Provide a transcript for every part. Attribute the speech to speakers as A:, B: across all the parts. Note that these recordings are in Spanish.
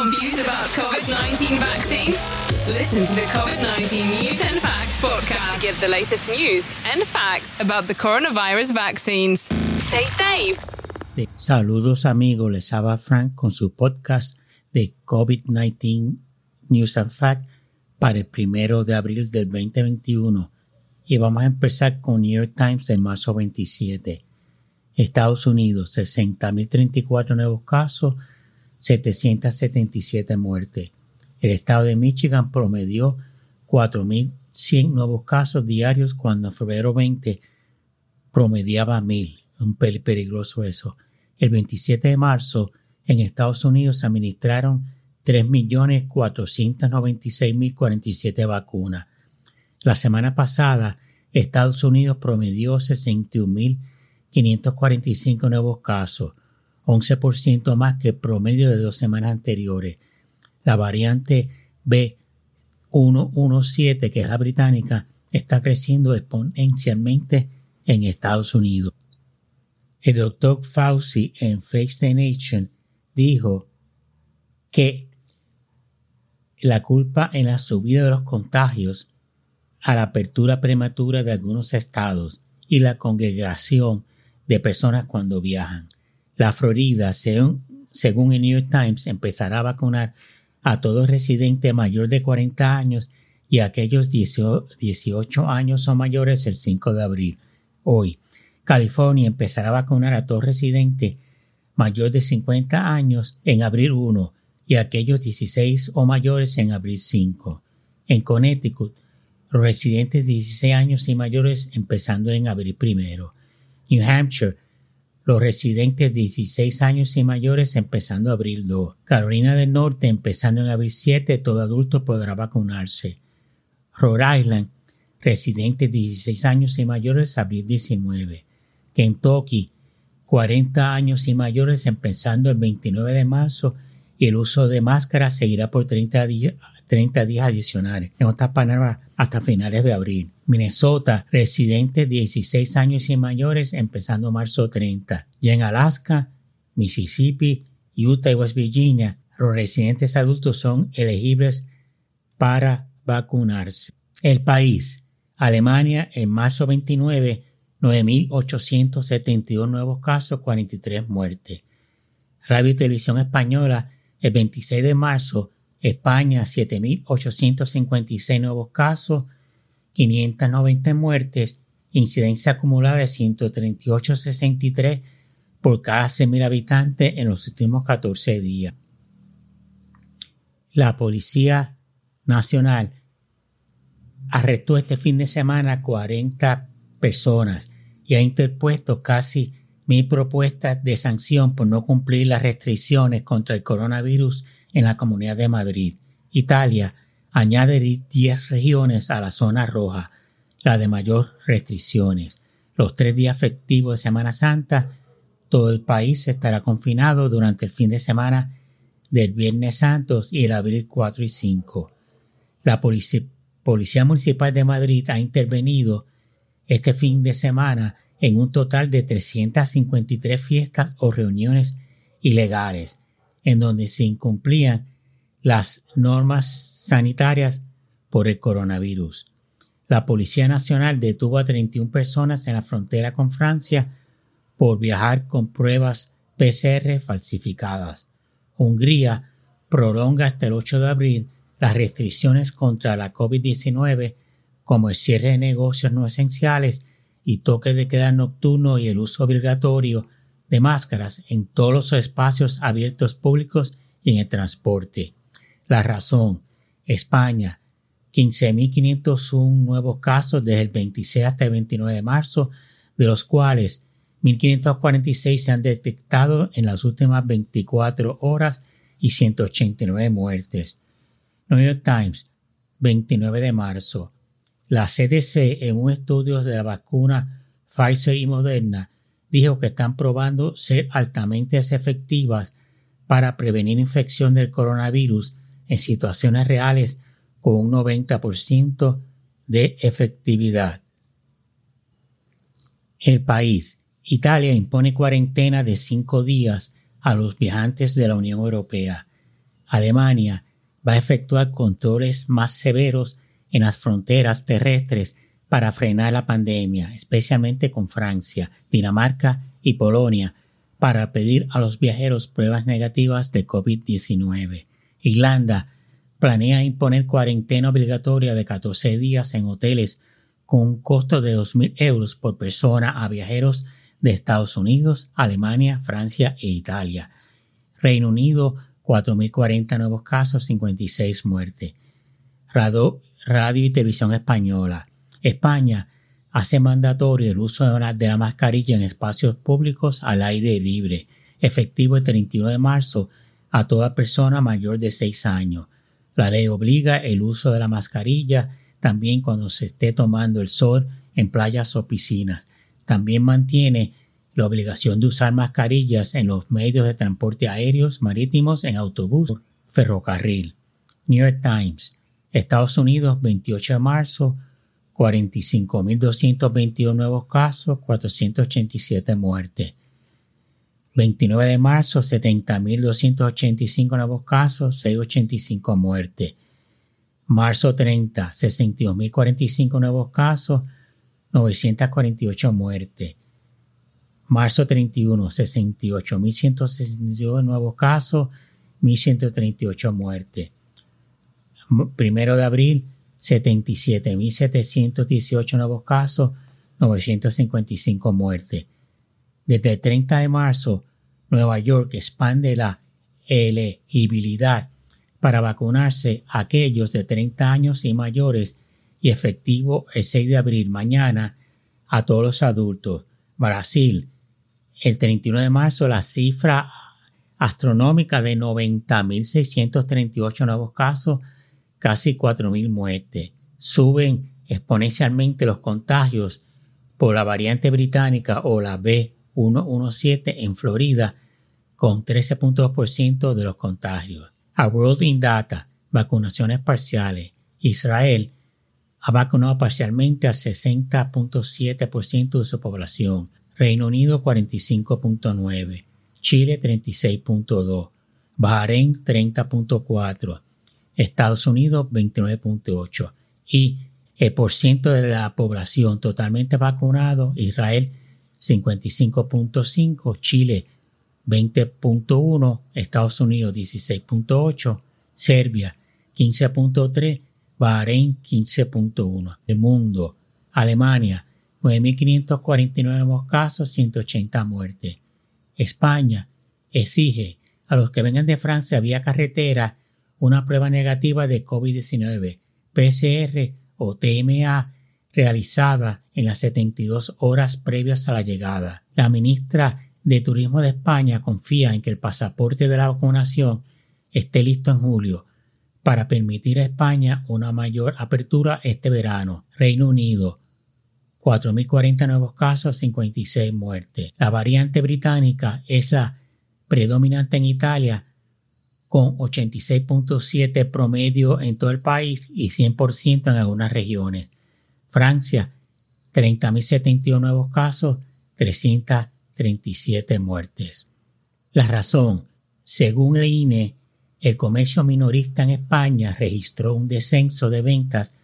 A: Confused about COVID 19 vaccines? Listen to the COVID 19 News and Facts podcast to get the latest news and facts about the coronavirus vaccines. Stay safe.
B: Saludos amigos, les habla Frank con su podcast de COVID-19 News and Facts para el primero de abril del 2021. Y vamos a empezar con New York Times de marzo 27. Estados Unidos, 60.034 nuevos casos, 777 muertes. El estado de Michigan promedió 4.100 nuevos casos diarios cuando en febrero 20 promediaba 1.000. Un peligroso eso. El 27 de marzo en Estados Unidos se administraron 3.496.047 vacunas. La semana pasada, Estados Unidos promedió 61.545 nuevos casos, 11% más que el promedio de dos semanas anteriores. La variante B117, que es la británica, está creciendo exponencialmente en Estados Unidos. El doctor Fauci en Face the Nation dijo que la culpa en la subida de los contagios a la apertura prematura de algunos estados y la congregación de personas cuando viajan. La Florida, según, según el New York Times, empezará a vacunar a todo residente mayor de 40 años y aquellos 18 años o mayores el 5 de abril. Hoy, California empezará a vacunar a todo residente mayor de 50 años en abril 1 y aquellos 16 o mayores en abril 5. En Connecticut, residentes de 16 años y mayores empezando en abril 1. New Hampshire, los residentes de 16 años y mayores empezando abril 2. Carolina del Norte empezando en abril 7, todo adulto podrá vacunarse. Rhode Island, residentes de 16 años y mayores abril 19. Kentucky, 40 años y mayores empezando el 29 de marzo y el uso de máscara seguirá por 30 días, 30 días adicionales. En otras palabras, hasta finales de abril. Minnesota, residentes de 16 años y mayores empezando marzo 30. Y en Alaska, Mississippi, Utah y West Virginia, los residentes adultos son elegibles para vacunarse. El país, Alemania, en marzo 29, 9.872 nuevos casos, 43 muertes. Radio y Televisión Española, el 26 de marzo, España, 7.856 nuevos casos, 590 muertes, incidencia acumulada de 138,63 por cada 100.000 habitantes en los últimos 14 días. La Policía Nacional arrestó este fin de semana 40 personas y ha interpuesto casi mil propuestas de sanción por no cumplir las restricciones contra el coronavirus en la Comunidad de Madrid. Italia añade 10 regiones a la zona roja, la de mayor restricciones. Los tres días festivos de Semana Santa, todo el país estará confinado durante el fin de semana del Viernes Santo y el abril 4 y 5. La Policía, Municipal de Madrid ha intervenido este fin de semana en un total de 353 fiestas o reuniones ilegales, en donde se incumplían las normas sanitarias por el coronavirus. La Policía Nacional detuvo a 31 personas en la frontera con Francia por viajar con pruebas PCR falsificadas. Hungría prolonga hasta el 8 de abril las restricciones contra la COVID-19 como el cierre de negocios no esenciales y toque de queda nocturno y el uso obligatorio de máscaras en todos los espacios abiertos públicos y en el transporte. La razón, España, 15.501 nuevos casos desde el 26 hasta el 29 de marzo, de los cuales 1.546 se han detectado en las últimas 24 horas y 189 muertes. New York Times, 29 de marzo. La CDC, en un estudio de la vacuna Pfizer y Moderna, dijo que están probando ser altamente efectivas para prevenir infección del coronavirus en situaciones reales con un 90% de efectividad. El país. Italia impone cuarentena de cinco días a los viajantes de la Unión Europea. Alemania va a efectuar controles más severos en las fronteras terrestres para frenar la pandemia, especialmente con Francia, Dinamarca y Polonia, para pedir a los viajeros pruebas negativas de COVID-19. Irlanda planea imponer cuarentena obligatoria de 14 días en hoteles con un costo de 2.000 euros por persona a viajeros de Estados Unidos, Alemania, Francia e Italia. Reino Unido, 4.040 nuevos casos, 56 muertes. Radio, y Televisión Española. España hace mandatorio el uso de, de la mascarilla en espacios públicos al aire libre, efectivo el 31 de marzo a toda persona mayor de 6 años. La ley obliga el uso de la mascarilla también cuando se esté tomando el sol en playas o piscinas. También mantiene la obligación de usar mascarillas en los medios de transporte aéreos, marítimos, en autobús, ferrocarril. New York Times, Estados Unidos, 28 de marzo, 45.221 nuevos casos, 487 muertes. 29 de marzo, 70.285 nuevos casos, 685 muertes. Marzo 30, 62.045 nuevos casos, 948 muertes. Marzo 31, 68.162 nuevos casos, 1.138 muertes. Primero de abril, 77.718 nuevos casos, 955 muertes. Desde el 30 de marzo, Nueva York expande la elegibilidad para vacunarse a aquellos de 30 años y mayores y efectivo el 6 de abril mañana a todos los adultos. Brasil, el 31 de marzo, la cifra astronómica de 90.638 nuevos casos, casi 4.000 muertes. Suben exponencialmente los contagios por la variante británica o la B117 en Florida, con 13.2% de los contagios. A World in Data, vacunaciones parciales. Israel ha vacunado parcialmente al 60.7% de su población. Reino Unido 45.9%. Chile 36.2%. Bahrein 30.4%. Estados Unidos 29.8 y el porcentaje de la población totalmente vacunado, Israel 55.5, Chile 20.1, Estados Unidos 16.8, Serbia 15.3, Bahrein 15.1. El mundo, Alemania 9.549 nuevos casos, 180 muertes. España exige a los que vengan de Francia vía carretera una prueba negativa de COVID-19, PCR o TMA, realizada en las 72 horas previas a la llegada. La ministra de Turismo de España confía en que el pasaporte de la vacunación esté listo en julio para permitir a España una mayor apertura este verano. Reino Unido, 4.040 nuevos casos, 56 muertes. La variante británica es la predominante en Italia con 86.7 promedio en todo el país y 100% en algunas regiones. Francia, 30.071 nuevos casos, 337 muertes. La razón, según el INE, el comercio minorista en España registró un descenso de ventas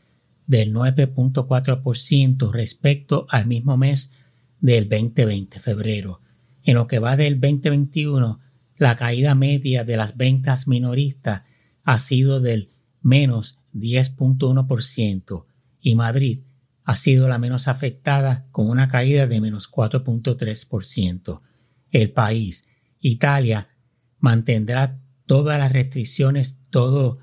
B: del 9.4% respecto al mismo mes del 2020, febrero. En lo que va del 2021, la caída media de las ventas minoristas ha sido del menos 10.1% y Madrid ha sido la menos afectada con una caída de menos 4.3%. El país, Italia, mantendrá todas las restricciones todo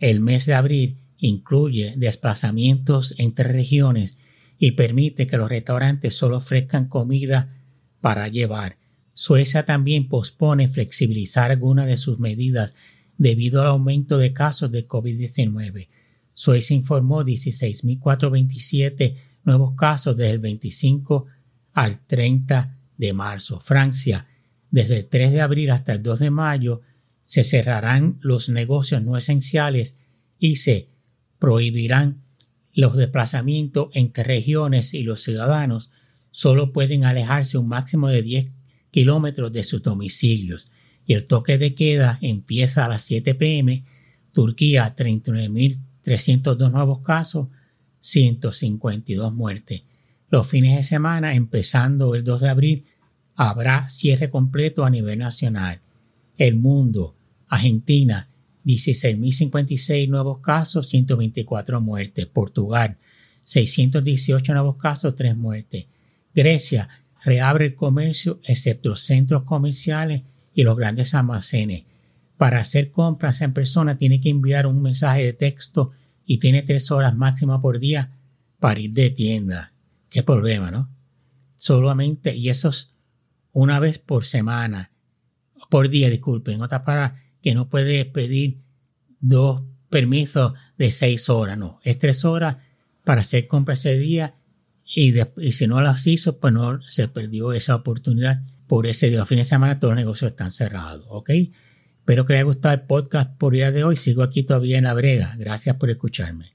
B: el mes de abril, incluye desplazamientos entre regiones y permite que los restaurantes solo ofrezcan comida para llevar Suecia también pospone flexibilizar algunas de sus medidas debido al aumento de casos de COVID-19. Suecia informó 16.427 nuevos casos desde el 25 al 30 de marzo. Francia, desde el 3 de abril hasta el 2 de mayo, se cerrarán los negocios no esenciales y se prohibirán los desplazamientos entre regiones y los ciudadanos solo pueden alejarse un máximo de 10 kilómetros de sus domicilios. y el toque de queda empieza a las 7 pm. Turquía 39.302 nuevos casos, 152 muertes. Los fines de semana, empezando el 2 de abril, habrá cierre completo a nivel nacional. El mundo, Argentina, 16.056 nuevos casos, 124 muertes. Portugal, 618 nuevos casos, 3 muertes. Grecia, reabre el comercio excepto centros comerciales y los grandes almacenes. Para hacer compras en persona tiene que enviar un mensaje de texto y tiene tres horas máxima por día para ir de tienda. Qué problema, ¿no? Solamente, y eso es una vez por semana, por día, disculpen. Otra para que no puede pedir dos permisos de seis horas, no, es tres horas para hacer compras ese día y, si no las hizo, pues no se perdió esa oportunidad por ese día. A fin de semana todos los negocios están cerrados, ¿ok? Espero que les haya gustado el podcast por día de hoy. Sigo aquí todavía en la brega. Gracias por escucharme.